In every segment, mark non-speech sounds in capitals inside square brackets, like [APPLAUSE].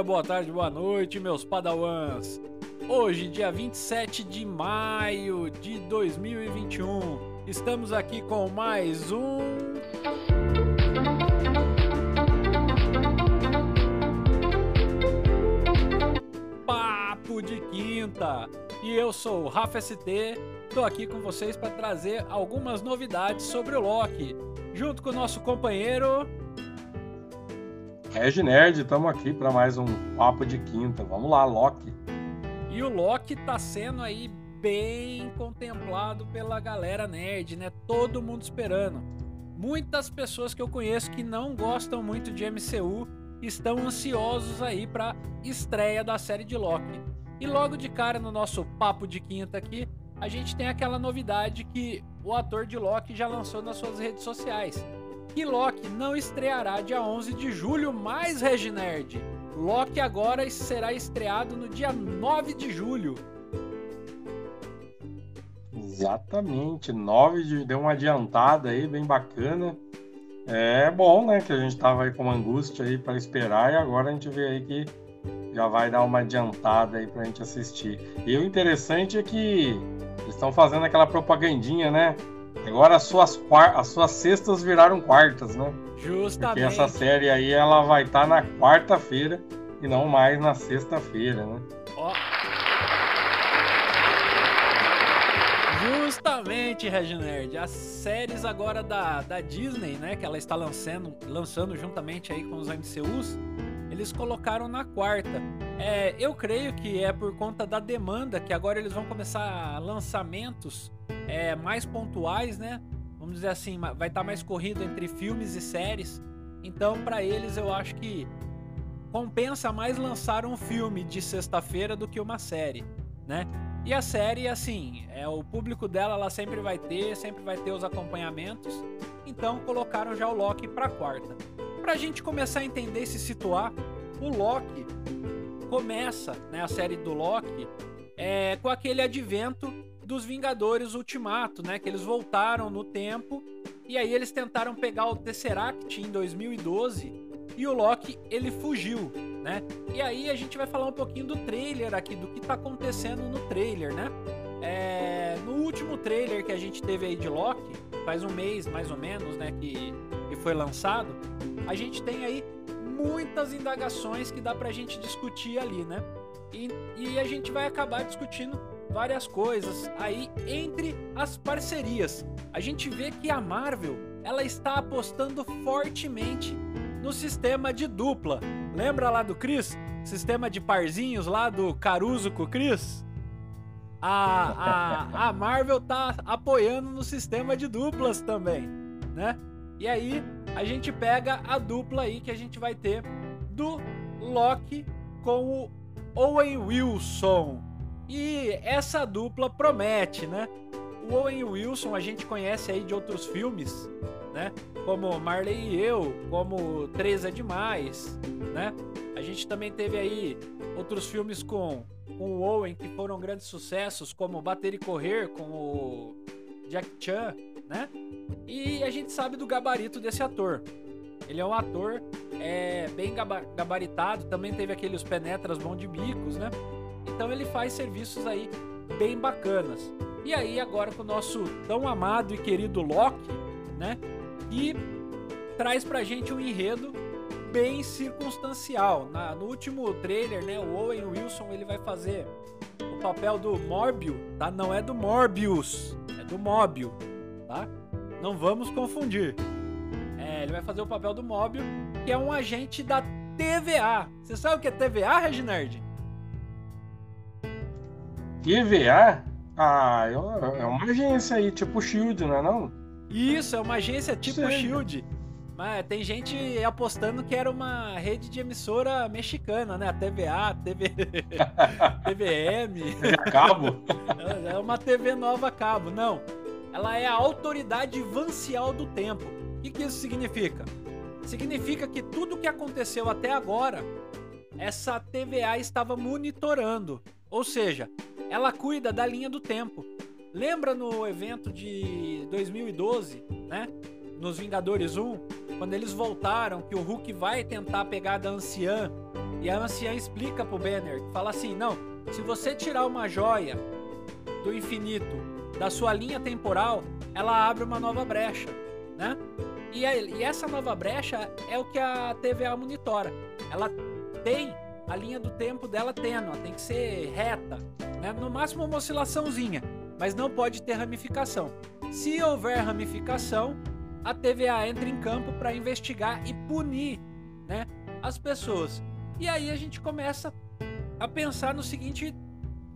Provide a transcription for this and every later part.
Dia, boa tarde, boa noite, meus padawans. Hoje, dia 27 de maio de 2021, estamos aqui com mais um Papo de Quinta. E eu sou o Rafa ST, tô aqui com vocês para trazer algumas novidades sobre o Loki, junto com o nosso companheiro Reg Nerd, estamos aqui para mais um Papo de Quinta. Vamos lá, Loki. E o Loki tá sendo aí bem contemplado pela galera nerd, né? Todo mundo esperando. Muitas pessoas que eu conheço que não gostam muito de MCU estão ansiosos aí para estreia da série de Loki. E logo de cara no nosso papo de quinta aqui, a gente tem aquela novidade que o ator de Loki já lançou nas suas redes sociais que Loki não estreará dia 11 de julho, mais Reginerd. Loki agora será estreado no dia 9 de julho. Exatamente, 9 de deu uma adiantada aí, bem bacana. É bom, né, que a gente tava aí com uma angústia aí para esperar e agora a gente vê aí que já vai dar uma adiantada aí pra gente assistir. E o interessante é que estão fazendo aquela propagandinha, né? Agora as suas, as suas sextas viraram quartas, né? Justamente. Porque essa série aí ela vai estar tá na quarta-feira e não mais na sexta-feira, né? Ó. Justamente, Reginerd. As séries agora da, da Disney, né? Que ela está lançando, lançando juntamente aí com os MCUs, eles colocaram na quarta. É, eu creio que é por conta da demanda que agora eles vão começar lançamentos é, mais pontuais, né? Vamos dizer assim, vai estar tá mais corrido entre filmes e séries. Então, para eles, eu acho que compensa mais lançar um filme de sexta-feira do que uma série, né? E a série, assim, é o público dela, ela sempre vai ter, sempre vai ter os acompanhamentos. Então, colocaram já o Loki para quarta. Pra gente começar a entender e se situar, o Loki começa, né, a série do Loki, é, com aquele advento dos Vingadores Ultimato, né? Que eles voltaram no tempo e aí eles tentaram pegar o Tesseract em 2012 e o Loki ele fugiu, né? E aí a gente vai falar um pouquinho do trailer aqui, do que tá acontecendo no trailer, né? É, no último trailer que a gente teve aí de Loki, faz um mês mais ou menos, né, que, que foi lançado, a gente tem aí muitas indagações que dá pra gente discutir ali, né? E, e a gente vai acabar discutindo várias coisas aí entre as parcerias. A gente vê que a Marvel ela está apostando fortemente no sistema de dupla. Lembra lá do Chris? Sistema de parzinhos lá do Caruso com o Chris? A, a, a Marvel tá apoiando no sistema de duplas também, né? E aí a gente pega a dupla aí que a gente vai ter do Loki com o Owen Wilson. E essa dupla promete, né? O Owen Wilson a gente conhece aí de outros filmes, né? Como Marley e Eu, como Três é Demais, né? A gente também teve aí outros filmes com, com o Owen que foram grandes sucessos, como Bater e Correr com o Jack Chan, né? E a gente sabe do gabarito desse ator. Ele é um ator é, bem gabaritado, também teve aqueles penetras bom de bicos, né? Então ele faz serviços aí bem bacanas. E aí agora com o nosso tão amado e querido Loki, né? Que traz pra gente um enredo bem circunstancial. Na, no último trailer, né, o Owen Wilson ele vai fazer o papel do Morbius, tá? Não é do Morbius, é do Móbio, tá? Não vamos confundir. É, ele vai fazer o papel do Móbio, que é um agente da TVA. Você sabe o que é TVA, Reginald? TVA? Ah, é, é uma agência aí, tipo Shield, não é não? Isso, é uma agência tipo Sei. Shield. Mas tem gente apostando que era uma rede de emissora mexicana, né? A TVA, TV... [LAUGHS] TVM. É [LAUGHS] cabo? É uma TV nova cabo. Não. Ela é a autoridade vancial do tempo. O que, isso significa? Significa que tudo que aconteceu até agora, essa TVA estava monitorando. Ou seja, ela cuida da linha do tempo. Lembra no evento de 2012, né? Nos Vingadores 1, quando eles voltaram, que o Hulk vai tentar pegar da anciã E a anciã explica pro Banner, fala assim: não, se você tirar uma joia do infinito da sua linha temporal, ela abre uma nova brecha, né? E, a, e essa nova brecha é o que a TVA monitora. Ela tem a linha do tempo dela tênue, tem que ser reta, né? no máximo uma oscilaçãozinha, mas não pode ter ramificação. Se houver ramificação, a TVA entra em campo para investigar e punir né, as pessoas. E aí a gente começa a pensar no seguinte,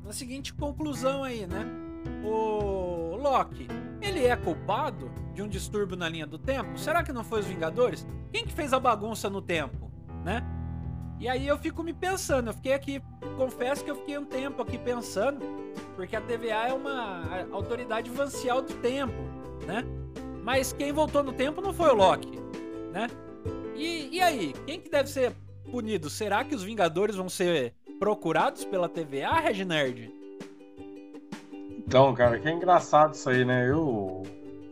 na seguinte conclusão aí, né? O Loki, ele é culpado de um distúrbio na linha do tempo? Será que não foi os Vingadores? Quem que fez a bagunça no tempo, né? E aí eu fico me pensando, eu fiquei aqui, confesso que eu fiquei um tempo aqui pensando, porque a TVA é uma autoridade vancial do tempo, né? Mas quem voltou no tempo não foi o Loki, né? E, e aí, quem que deve ser punido? Será que os Vingadores vão ser procurados pela TVA, Reginerd? Então, cara, que engraçado isso aí, né? Eu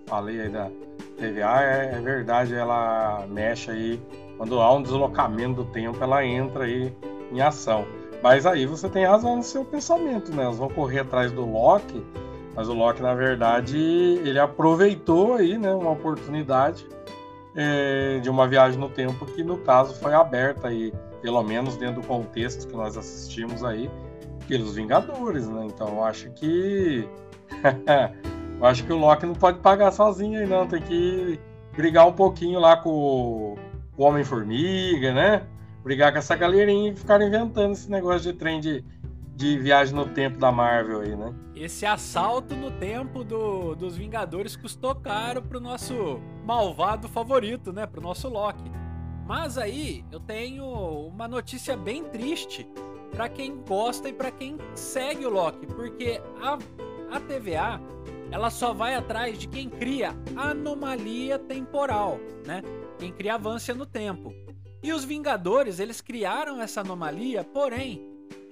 falei aí da TVA, é, é verdade, ela mexe aí, quando há um deslocamento do tempo, ela entra aí em ação. Mas aí você tem razão no seu pensamento, né? Elas vão correr atrás do Loki, mas o Loki, na verdade, ele aproveitou aí, né, uma oportunidade é, de uma viagem no tempo que, no caso, foi aberta aí, pelo menos dentro do contexto que nós assistimos aí, pelos Vingadores, né? Então, eu acho que [LAUGHS] eu acho que o Loki não pode pagar sozinho aí, não. Tem que brigar um pouquinho lá com o Homem-Formiga, né? Brigar com essa galerinha e ficar inventando esse negócio de trem de, de viagem no tempo da Marvel aí, né? Esse assalto no tempo do, dos Vingadores custou caro pro nosso malvado favorito, né? Pro nosso Loki. Mas aí eu tenho uma notícia bem triste para quem gosta e para quem segue o Loki, porque a, a TVA ela só vai atrás de quem cria anomalia temporal, né? Quem cria avança no tempo. E os Vingadores, eles criaram essa anomalia, porém,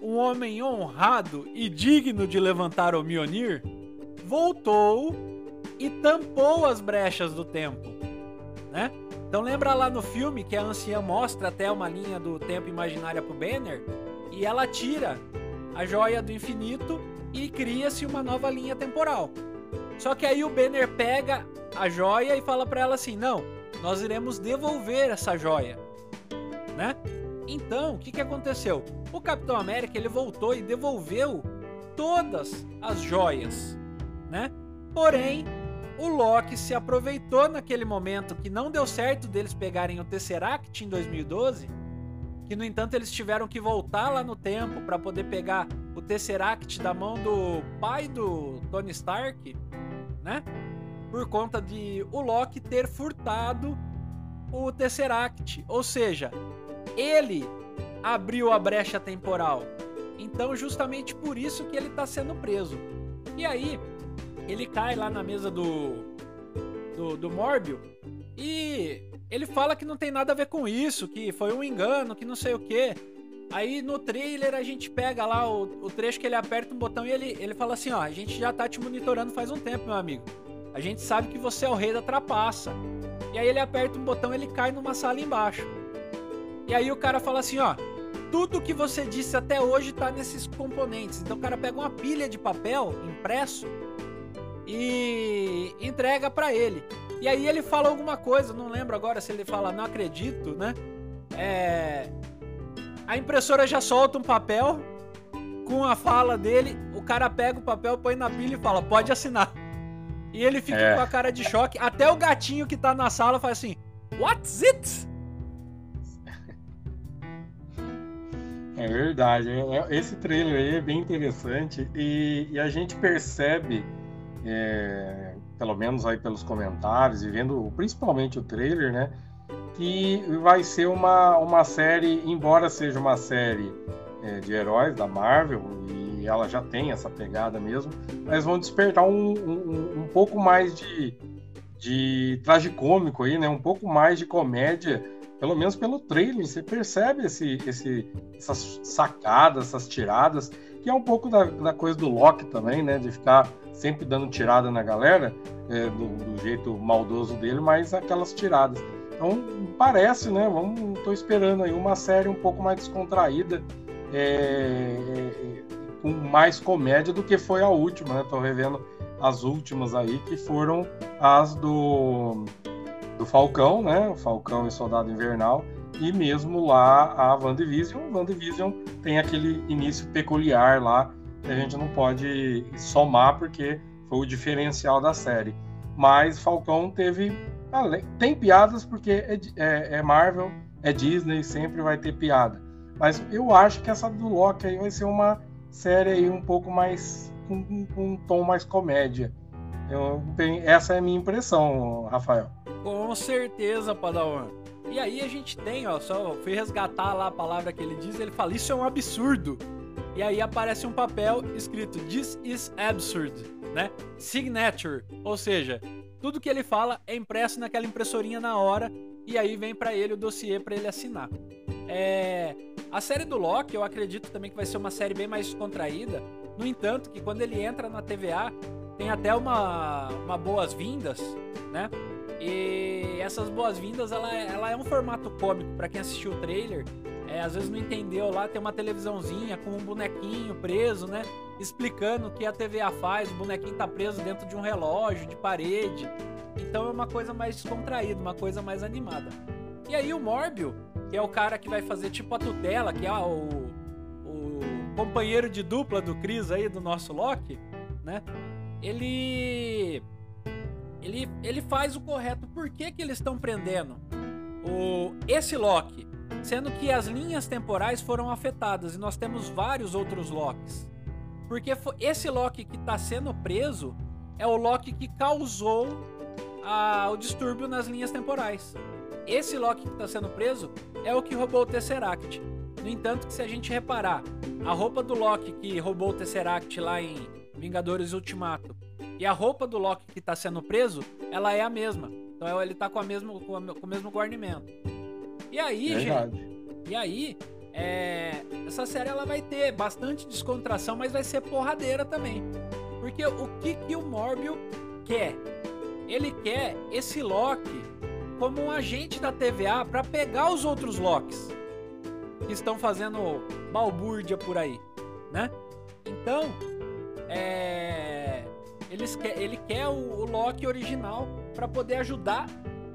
um homem honrado e digno de levantar o Mjolnir, voltou e tampou as brechas do tempo, né? Então lembra lá no filme que a anciã mostra até uma linha do tempo imaginária pro Banner e ela tira a joia do infinito e cria-se uma nova linha temporal. Só que aí o Banner pega a joia e fala para ela assim: "Não, nós iremos devolver essa joia", né? Então, o que, que aconteceu? O Capitão América ele voltou e devolveu todas as joias, né? Porém, o Loki se aproveitou naquele momento que não deu certo deles pegarem o Tesseract em 2012, que no entanto eles tiveram que voltar lá no tempo para poder pegar o Tesseract da mão do pai do Tony Stark, né? Por conta de o Loki ter furtado o Tesseract, ou seja, ele abriu a brecha temporal. Então, justamente por isso que ele está sendo preso. E aí, ele cai lá na mesa do, do, do e ele fala que não tem nada a ver com isso, que foi um engano, que não sei o que. Aí no trailer a gente pega lá o, o, trecho que ele aperta um botão e ele, ele fala assim: Ó, a gente já tá te monitorando faz um tempo, meu amigo. A gente sabe que você é o rei da trapaça. E aí ele aperta um botão e ele cai numa sala embaixo. E aí o cara fala assim, ó, tudo que você disse até hoje tá nesses componentes. Então o cara pega uma pilha de papel impresso e entrega para ele. E aí ele fala alguma coisa, não lembro agora se ele fala não acredito, né? É... A impressora já solta um papel com a fala dele, o cara pega o papel, põe na pilha e fala, pode assinar. E ele fica é. com a cara de choque. Até o gatinho que tá na sala faz assim, what's it? É verdade. É, é, esse trailer aí é bem interessante e, e a gente percebe, é, pelo menos aí pelos comentários e vendo principalmente o trailer, né? Que vai ser uma, uma série, embora seja uma série é, de heróis da Marvel, e ela já tem essa pegada mesmo, mas vão despertar um, um, um pouco mais de, de tragicômico aí, né? Um pouco mais de comédia pelo menos pelo trailer, você percebe esse, esse, essas sacadas, essas tiradas, que é um pouco da, da coisa do Loki também, né? De ficar sempre dando tirada na galera, é, do, do, jeito maldoso dele, mas aquelas tiradas. Então, parece, né? Tô esperando aí uma série um pouco mais descontraída, é, é, com mais comédia do que foi a última, né? Tô revendo as últimas aí, que foram as do, do Falcão, né? Falcão e Soldado Invernal, e mesmo lá a WandaVision. WandaVision tem aquele início peculiar lá, que a gente não pode somar, porque foi o diferencial da série. Mas Falcão teve tem piadas porque é, é, é, Marvel, é Disney, sempre vai ter piada. Mas eu acho que essa do Loki aí vai ser uma série aí um pouco mais. com, um tom mais comédia. Eu, essa é a minha impressão, Rafael. Com certeza, Padawan. E aí a gente tem, ó, só fui resgatar lá a palavra que ele diz, ele fala, isso é um absurdo. E aí aparece um papel escrito This is absurd, né? Signature, ou seja, tudo que ele fala é impresso naquela impressorinha na hora e aí vem para ele o dossiê para ele assinar. É... A série do Loki, eu acredito também que vai ser uma série bem mais contraída. No entanto, que quando ele entra na TVA, tem até uma, uma boas-vindas, né? E essas boas-vindas, ela, é, ela é um formato cômico. para quem assistiu o trailer, é, às vezes não entendeu lá, tem uma televisãozinha com um bonequinho preso, né? explicando o que a TVA faz, o bonequinho tá preso dentro de um relógio, de parede. Então é uma coisa mais descontraída, uma coisa mais animada. E aí o Morbio, que é o cara que vai fazer tipo a tutela, que é o, o companheiro de dupla do Chris aí, do nosso Loki, né? Ele ele, ele faz o correto. Por que, que eles estão prendendo o, esse Loki? Sendo que as linhas temporais foram afetadas e nós temos vários outros Locks. Porque esse Loki que está sendo preso é o Loki que causou a, o distúrbio nas linhas temporais. Esse Loki que está sendo preso é o que roubou o Tesseract. No entanto, que se a gente reparar, a roupa do Loki que roubou o Tesseract lá em Vingadores Ultimato e a roupa do Loki que está sendo preso, ela é a mesma. Então ele está com, a mesmo, com, o mesmo guarnimento. E aí, Verdade. gente. E aí, é, essa série ela vai ter bastante descontração, mas vai ser porradeira também. Porque o que, que o Morbio quer? Ele quer esse Loki como um agente da TVA para pegar os outros Locks que estão fazendo balbúrdia por aí, né? Então, é, eles quer, ele quer o, o Loki original para poder ajudar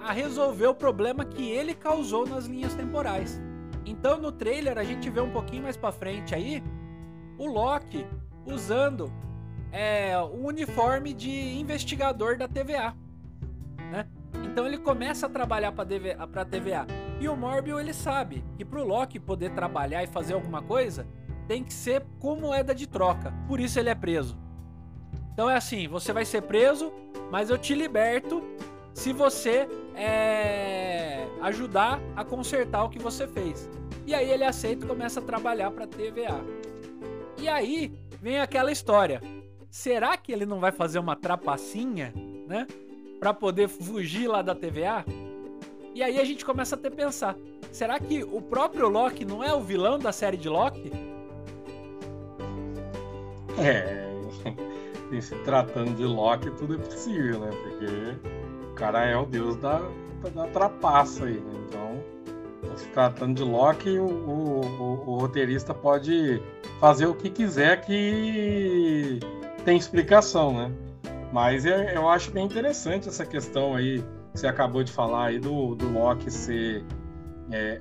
a resolver o problema que ele causou nas linhas temporais. Então no trailer a gente vê um pouquinho mais para frente aí o Loki usando é, o uniforme de investigador da TVA, né? Então ele começa a trabalhar para a TVA e o Morbio ele sabe que para o Loki poder trabalhar e fazer alguma coisa tem que ser com moeda de troca. Por isso ele é preso. Então é assim, você vai ser preso, mas eu te liberto se você é, ajudar a consertar o que você fez. E aí ele aceita e começa a trabalhar para a TVA. E aí vem aquela história. Será que ele não vai fazer uma trapacinha, né? Para poder fugir lá da TVA? E aí a gente começa a ter pensar: será que o próprio Loki não é o vilão da série de Loki? É, [LAUGHS] se tratando de Loki, tudo é possível, né? Porque cara é o deus da, da trapaça aí, né? Então, se tratando de Loki, o, o, o, roteirista pode fazer o que quiser que tem explicação, né? Mas é, eu acho bem interessante essa questão aí que você acabou de falar aí do, do Loki ser. É,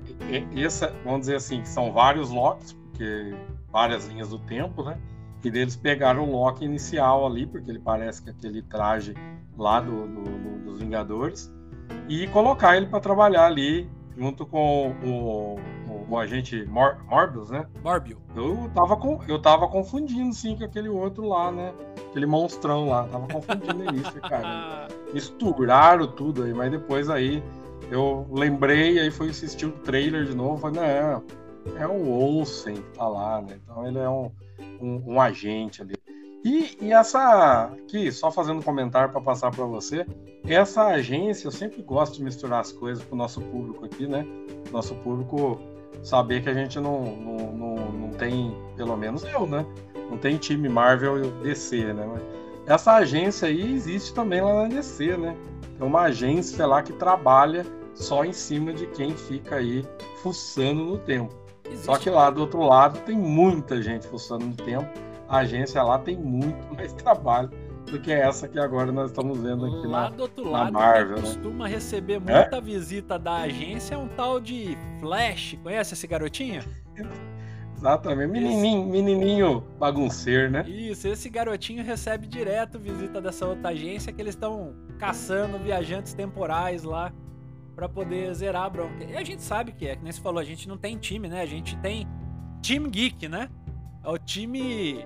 essa, vamos dizer assim, que são vários Locks, porque várias linhas do tempo, né? E deles pegaram o Loki inicial ali, porque ele parece que aquele traje lá do, do, do dos Vingadores, e colocar ele para trabalhar ali junto com o, o, o agente Mor Morbius, né? Morbius. Eu tava, com, eu tava confundindo, sim, com aquele outro lá, né? Aquele monstrão lá. Tava confundindo isso, cara. [LAUGHS] Misturaram tudo aí, mas depois aí eu lembrei, aí fui assistir o trailer de novo. Falei, não, é o Olsen que tá lá, né? Então ele é um, um, um agente ali. E, e essa, aqui, só fazendo um comentário para passar para você, essa agência, eu sempre gosto de misturar as coisas para o nosso público aqui, né? Nosso público saber que a gente não, não, não, não tem, pelo menos eu, né? Não tem time Marvel e DC, né? Mas essa agência aí existe também lá na DC, né? É uma agência lá que trabalha só em cima de quem fica aí fuçando no tempo. Existe. Só que lá do outro lado tem muita gente fuçando no tempo. A agência lá tem muito mais [LAUGHS] trabalho do que essa que agora nós estamos vendo aqui lá na, do outro lado, na Marvel. Né? costuma receber muita é? visita da agência é um tal de Flash. Conhece esse garotinho? [LAUGHS] Exatamente, menininho, esse... menininho bagunceiro, né? Isso, esse garotinho recebe direto visita dessa outra agência que eles estão caçando viajantes temporais lá para poder zerar a bronca. E a gente sabe que é, que nem você falou, a gente não tem time, né? A gente tem Team Geek, né? É o time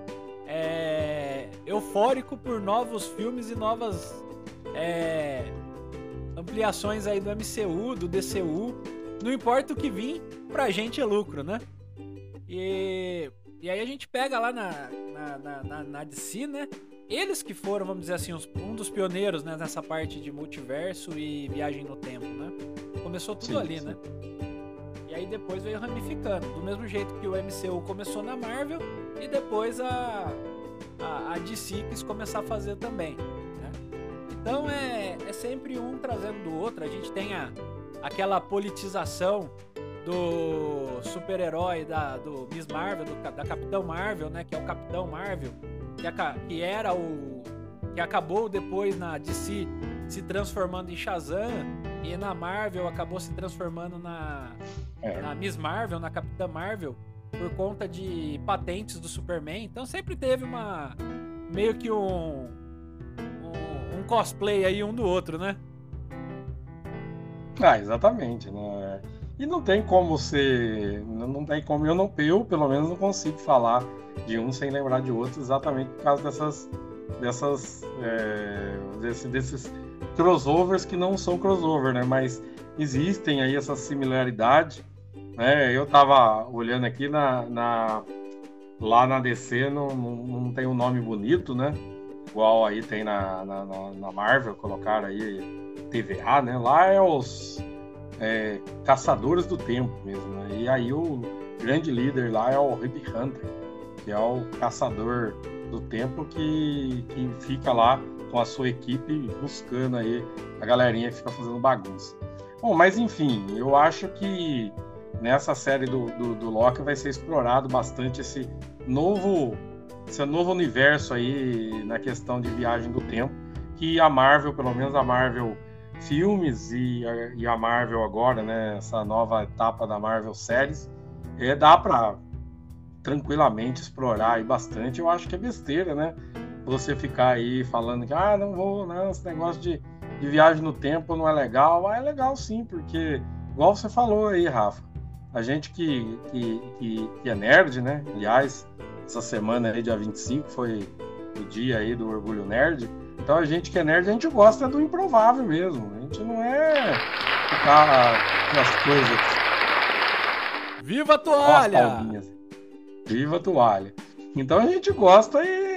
é, eufórico por novos filmes e novas é, ampliações aí do MCU, do DCU. Não importa o que vir, pra gente é lucro, né? E, e aí a gente pega lá na, na, na, na DC, né? Eles que foram, vamos dizer assim, um dos pioneiros né, nessa parte de multiverso e viagem no tempo, né? Começou tudo sim, ali, sim. né? Aí depois veio ramificando. Do mesmo jeito que o MCU começou na Marvel e depois a, a, a DC quis começar a fazer também. Né? Então é, é sempre um trazendo do outro. A gente tem a, aquela politização do super-herói da do Miss Marvel, do, da Capitão Marvel, né, que é o Capitão Marvel, que, a, que era o que acabou depois na DC se transformando em Shazam e na Marvel acabou se transformando na, é. na Miss Marvel, na Capitã Marvel, por conta de patentes do Superman. Então sempre teve uma meio que um, um, um cosplay aí um do outro, né? Ah, exatamente, né? E não tem como ser. Não tem como. Eu, não, eu, pelo menos, não consigo falar de um sem lembrar de outro, exatamente por causa dessas. dessas é, desse, desses crossovers que não são crossover, né? Mas existem aí essa similaridade. Né? Eu tava olhando aqui na, na lá na DC não, não, tem um nome bonito, né? Igual aí tem na, na, na Marvel, colocaram aí TVA, né? Lá é os é, caçadores do tempo mesmo. Né? E aí o grande líder lá é o Rip Hunter, que é o caçador do tempo que, que fica lá com a sua equipe buscando aí a galerinha que fica fazendo bagunça. Bom, mas enfim, eu acho que nessa série do, do, do Loki vai ser explorado bastante esse novo, esse novo universo aí na questão de viagem do tempo, que a Marvel, pelo menos a Marvel filmes e, e a Marvel agora, né, essa nova etapa da Marvel séries, é, dá para tranquilamente explorar aí bastante. Eu acho que é besteira, né? Você ficar aí falando que ah, não vou, né, esse negócio de, de viagem no tempo não é legal. Ah, é legal sim, porque igual você falou aí, Rafa, a gente que, que, que, que é nerd, né? Aliás, essa semana aí, dia 25, foi o dia aí do Orgulho Nerd então a gente que é nerd, a gente gosta do improvável mesmo. A gente não é ficar com as coisas. Viva a toalha! Viva a toalha! Então a gente gosta e...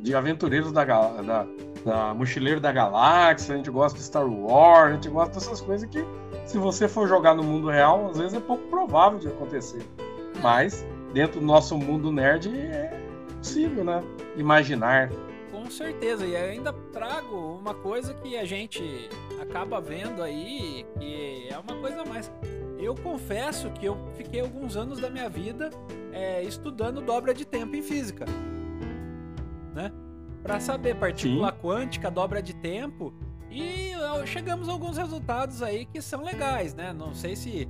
de aventureiros da, da, da Mochileiro da Galáxia, a gente gosta de Star Wars, a gente gosta dessas coisas que, se você for jogar no mundo real, às vezes é pouco provável de acontecer. Mas, dentro do nosso mundo nerd, é possível, né? Imaginar com certeza. E ainda trago uma coisa que a gente acaba vendo aí, que é uma coisa mais. Eu confesso que eu fiquei alguns anos da minha vida é, estudando dobra de tempo em física, né? Para saber partícula Sim. quântica, dobra de tempo, e chegamos a alguns resultados aí que são legais, né? Não sei se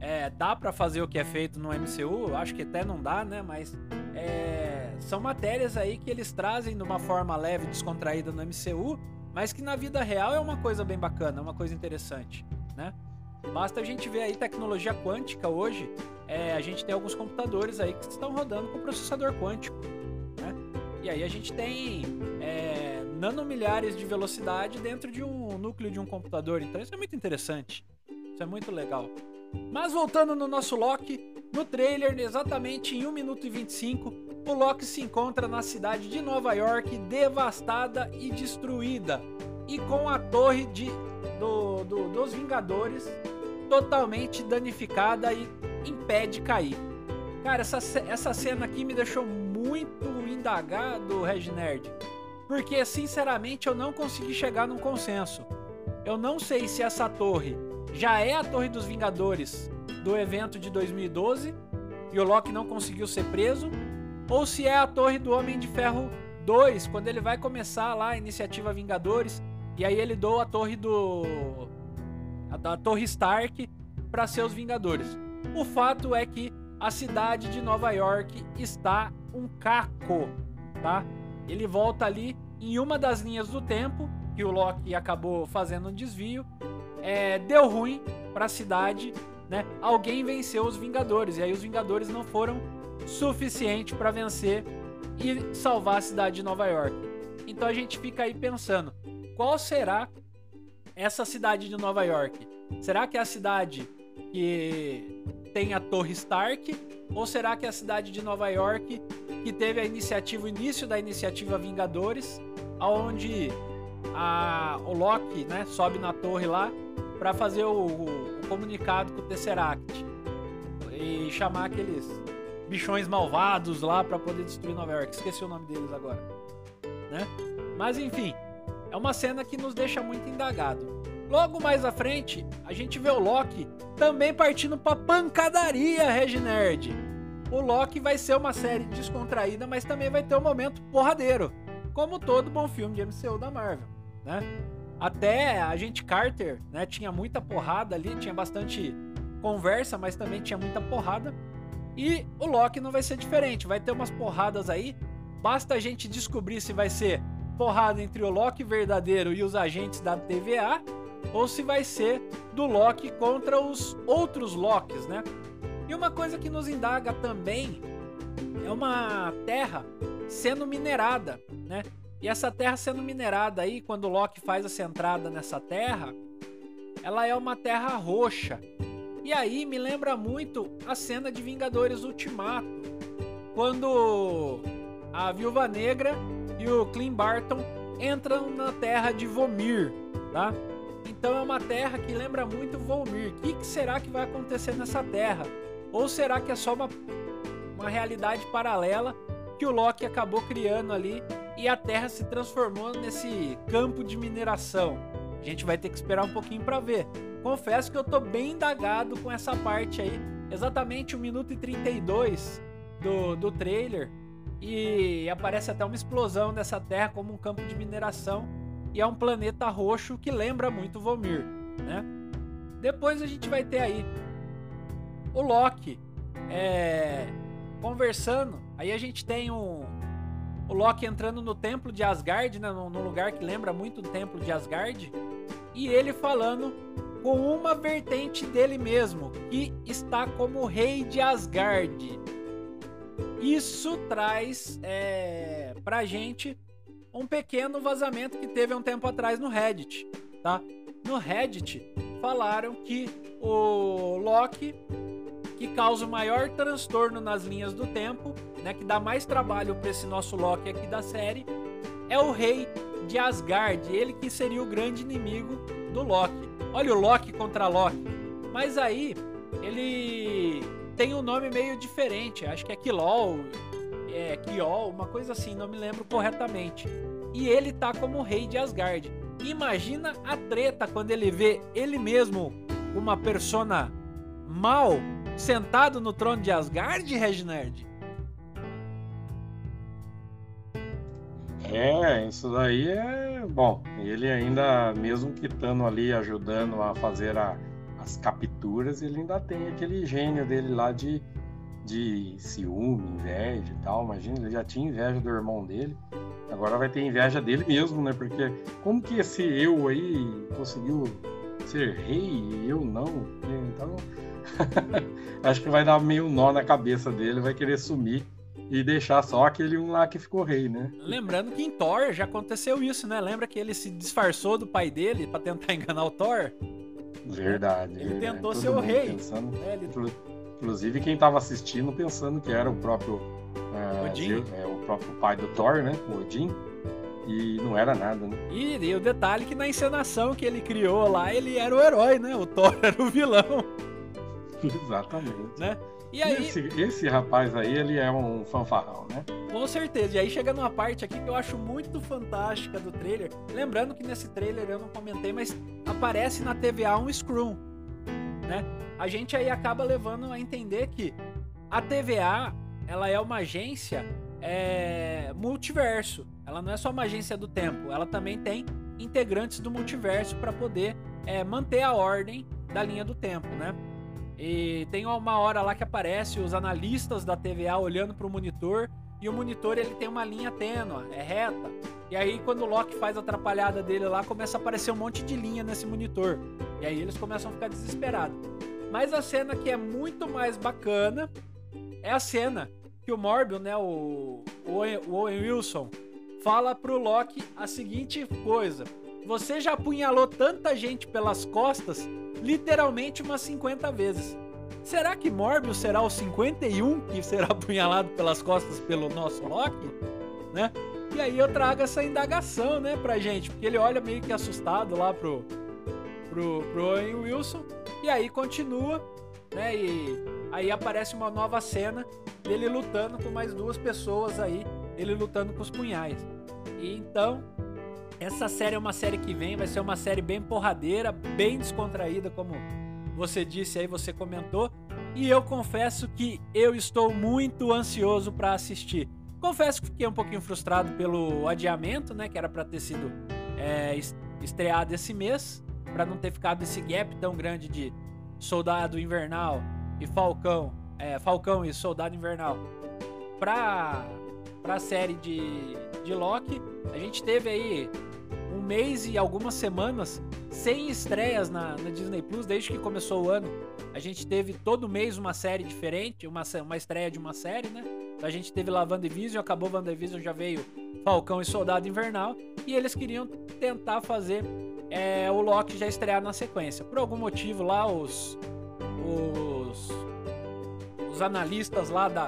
é, dá para fazer o que é feito no MCU, acho que até não dá, né? Mas é, são matérias aí que eles trazem de uma forma leve, descontraída no MCU, mas que na vida real é uma coisa bem bacana, é uma coisa interessante, né? Basta a gente ver aí tecnologia quântica hoje, é, a gente tem alguns computadores aí que estão rodando com processador quântico, né? E aí a gente tem é, nanomilhares de velocidade dentro de um núcleo de um computador, então isso é muito interessante, isso é muito legal. Mas voltando no nosso Loki, no trailer, exatamente em 1 minuto e 25, o Loki se encontra na cidade de Nova York devastada e destruída, e com a torre de, do, do, dos Vingadores totalmente danificada e impede cair. Cara, essa, essa cena aqui me deixou muito indagado, Reginerd, porque sinceramente eu não consegui chegar num consenso. Eu não sei se essa torre já é a Torre dos Vingadores do evento de 2012 e o Loki não conseguiu ser preso, ou se é a Torre do Homem de Ferro 2, quando ele vai começar lá a iniciativa Vingadores e aí ele doa a torre do a, a Torre Stark para seus Vingadores. O fato é que a cidade de Nova York está um caco, tá? Ele volta ali em uma das linhas do tempo que o Loki acabou fazendo um desvio, é, deu ruim para a cidade, né? Alguém venceu os Vingadores e aí os Vingadores não foram suficiente para vencer e salvar a cidade de Nova York. Então a gente fica aí pensando, qual será essa cidade de Nova York? Será que é a cidade que tem a Torre Stark? Ou será que é a cidade de Nova York que teve a iniciativa, o início da iniciativa Vingadores, aonde a, o Loki né, sobe na torre lá para fazer o, o, o, comunicado com o Tesseract e chamar aqueles bichões malvados lá para poder destruir Nova York. Esqueci o nome deles agora, né? Mas enfim, é uma cena que nos deixa muito indagado. Logo mais à frente, a gente vê o Loki também partindo pra pancadaria, Reginerd. O Loki vai ser uma série descontraída, mas também vai ter um momento porradeiro, como todo bom filme de MCU da Marvel, né? Até a gente Carter, né, tinha muita porrada ali, tinha bastante conversa, mas também tinha muita porrada. E o Loki não vai ser diferente, vai ter umas porradas aí. Basta a gente descobrir se vai ser porrada entre o Loki verdadeiro e os agentes da TVA ou se vai ser do Loki contra os outros Lokis, né? E uma coisa que nos indaga também é uma terra sendo minerada, né? E essa terra sendo minerada aí, quando o Loki faz essa entrada nessa terra, ela é uma terra roxa. E aí me lembra muito a cena de Vingadores Ultimato, quando a Viúva Negra e o Clint Barton entram na terra de Vomir, tá? Então é uma terra que lembra muito Volmir. O que, que será que vai acontecer nessa terra? Ou será que é só uma, uma realidade paralela que o Loki acabou criando ali e a Terra se transformou nesse campo de mineração? A gente vai ter que esperar um pouquinho para ver. Confesso que eu tô bem indagado com essa parte aí. Exatamente 1 minuto e 32 do, do trailer. E aparece até uma explosão dessa terra como um campo de mineração e é um planeta roxo que lembra muito Vomir, né? Depois a gente vai ter aí o Loki é, conversando. Aí a gente tem um, o Loki entrando no templo de Asgard, né, num lugar que lembra muito o templo de Asgard, e ele falando com uma vertente dele mesmo, que está como rei de Asgard. Isso traz é, pra gente um pequeno vazamento que teve um tempo atrás no Reddit, tá? No Reddit falaram que o Loki que causa o maior transtorno nas linhas do tempo, né, que dá mais trabalho para esse nosso Loki aqui da série, é o rei de Asgard, ele que seria o grande inimigo do Loki. Olha o Loki contra Loki. Mas aí ele tem um nome meio diferente, acho que é Kilol, é, Kiol, uma coisa assim, não me lembro corretamente. E ele tá como rei de Asgard. Imagina a treta quando ele vê ele mesmo, uma persona mal, sentado no trono de Asgard, Reginerd. É, isso daí é bom. Ele ainda, mesmo que estando ali ajudando a fazer a, as capturas, ele ainda tem aquele gênio dele lá de de ciúme, inveja e tal. Imagina, ele já tinha inveja do irmão dele, agora vai ter inveja dele mesmo, né? Porque como que esse eu aí conseguiu ser rei e eu não? Então, [LAUGHS] acho que vai dar meio nó na cabeça dele, vai querer sumir e deixar só aquele um lá que ficou rei, né? Lembrando que em Thor já aconteceu isso, né? Lembra que ele se disfarçou do pai dele para tentar [LAUGHS] enganar o Thor? Verdade. Ele verdade. tentou Todo ser o rei. Pensando... É, ele Inclusive quem estava assistindo pensando que era o próprio é, Odin. é, o próprio pai do Thor, né? O Odin. E não era nada, né? E, e o detalhe que na encenação que ele criou lá, ele era o herói, né? O Thor [LAUGHS] era o vilão. Exatamente. Né? E aí, esse, esse rapaz aí, ele é um fanfarrão, né? Com certeza. E aí chega numa parte aqui que eu acho muito fantástica do trailer. Lembrando que nesse trailer eu não comentei, mas aparece na TVA um Scrum, né? A gente aí acaba levando a entender que a TVA, ela é uma agência é, multiverso. Ela não é só uma agência do tempo, ela também tem integrantes do multiverso para poder é, manter a ordem da linha do tempo, né? E tem uma hora lá que aparece os analistas da TVA olhando para o monitor e o monitor ele tem uma linha tênue, é reta. E aí quando o Loki faz a atrapalhada dele lá, começa a aparecer um monte de linha nesse monitor. E aí eles começam a ficar desesperados. Mas a cena que é muito mais bacana é a cena que o Morbius, né, o, o Owen Wilson, fala pro Loki a seguinte coisa: Você já apunhalou tanta gente pelas costas literalmente umas 50 vezes. Será que Morbius será o 51 que será [LAUGHS] apunhalado pelas costas pelo nosso Loki? Né? E aí eu trago essa indagação, né, pra gente, porque ele olha meio que assustado lá pro, pro, pro Owen Wilson, e aí continua, né, e aí aparece uma nova cena dele lutando com mais duas pessoas aí, ele lutando com os punhais. E então, essa série é uma série que vem, vai ser uma série bem porradeira, bem descontraída, como você disse aí, você comentou. E eu confesso que eu estou muito ansioso para assistir. Confesso que fiquei um pouquinho frustrado pelo adiamento, né? Que era para ter sido é, estreado esse mês, para não ter ficado esse gap tão grande de Soldado Invernal e Falcão, é, Falcão e Soldado Invernal para para a série de, de Loki. A gente teve aí mês e algumas semanas sem estreias na, na, Disney Plus desde que começou o ano. A gente teve todo mês uma série diferente, uma, uma estreia de uma série, né? A gente teve lá WandaVision, acabou WandaVision, já veio Falcão e Soldado Invernal. E eles queriam tentar fazer é, o Loki já estrear na sequência. Por algum motivo lá, os, os, os analistas lá da,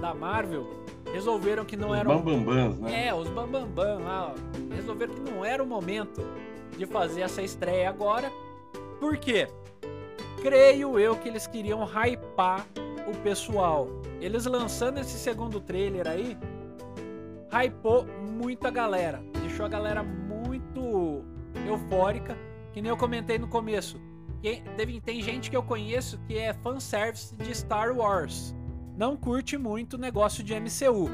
da Marvel resolveram que não os era. Bambambans, né? É, os Bambambam lá, ó, resolveram que não era o momento de fazer essa estreia agora. Por quê? Creio eu que eles queriam hypar o pessoal. Eles lançando esse segundo trailer aí, hypou muita galera. Deixou a galera muito eufórica. Que nem eu comentei no começo. Tem, tem gente que eu conheço que é fanservice de Star Wars não curte muito o negócio de MCU,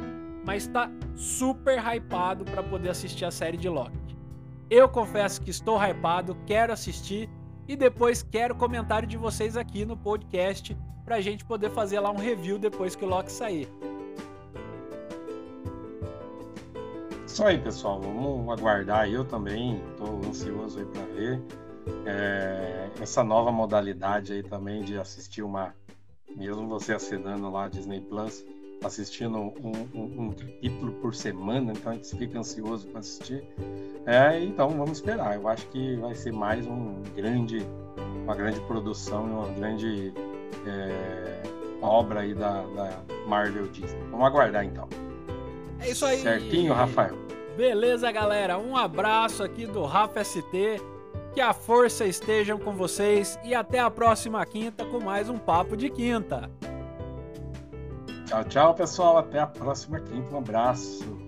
mas está super hypado para poder assistir a série de Loki. Eu confesso que estou hypado, quero assistir e depois quero comentário de vocês aqui no podcast para a gente poder fazer lá um review depois que o Loki sair. Isso aí, pessoal. Vamos aguardar. Eu também estou ansioso aí para ver é, essa nova modalidade aí também de assistir uma mesmo você assinando lá a Disney Plus, assistindo um, um, um, capítulo por semana, então a gente fica ansioso para assistir. É, então vamos esperar. Eu acho que vai ser mais um grande, uma grande produção, uma grande é, obra aí da, da Marvel Disney. Vamos aguardar então. É isso aí. Certinho, Rafael. Beleza, galera. Um abraço aqui do Rafa ST. Que a força esteja com vocês e até a próxima quinta com mais um Papo de Quinta. Tchau, tchau, pessoal. Até a próxima quinta. Um abraço.